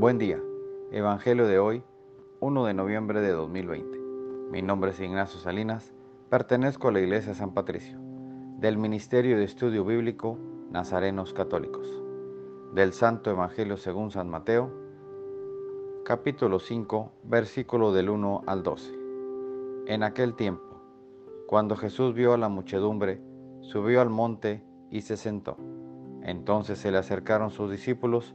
Buen día. Evangelio de hoy, 1 de noviembre de 2020. Mi nombre es Ignacio Salinas, pertenezco a la Iglesia San Patricio, del Ministerio de Estudio Bíblico Nazarenos Católicos, del Santo Evangelio según San Mateo, capítulo 5, versículo del 1 al 12. En aquel tiempo, cuando Jesús vio a la muchedumbre, subió al monte y se sentó. Entonces se le acercaron sus discípulos,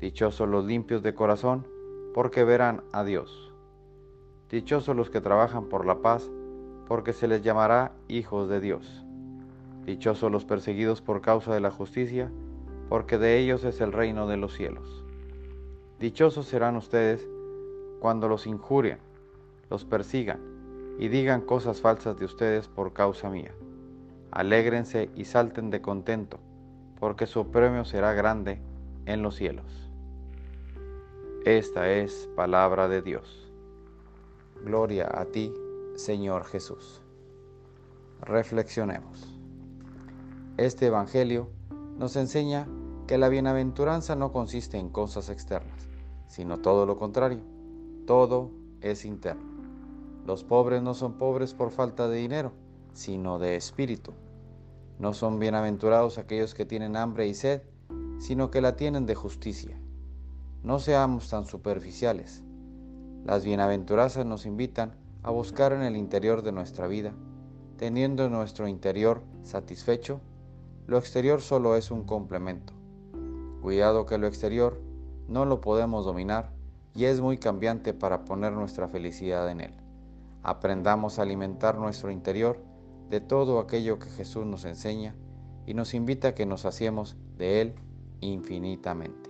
Dichosos los limpios de corazón, porque verán a Dios. Dichosos los que trabajan por la paz, porque se les llamará hijos de Dios. Dichosos los perseguidos por causa de la justicia, porque de ellos es el reino de los cielos. Dichosos serán ustedes cuando los injurien, los persigan y digan cosas falsas de ustedes por causa mía. Alégrense y salten de contento, porque su premio será grande en los cielos. Esta es palabra de Dios. Gloria a ti, Señor Jesús. Reflexionemos. Este Evangelio nos enseña que la bienaventuranza no consiste en cosas externas, sino todo lo contrario. Todo es interno. Los pobres no son pobres por falta de dinero, sino de espíritu. No son bienaventurados aquellos que tienen hambre y sed, sino que la tienen de justicia. No seamos tan superficiales. Las bienaventuranzas nos invitan a buscar en el interior de nuestra vida, teniendo nuestro interior satisfecho, lo exterior solo es un complemento. Cuidado que lo exterior no lo podemos dominar y es muy cambiante para poner nuestra felicidad en él. Aprendamos a alimentar nuestro interior de todo aquello que Jesús nos enseña y nos invita a que nos hacemos de él infinitamente.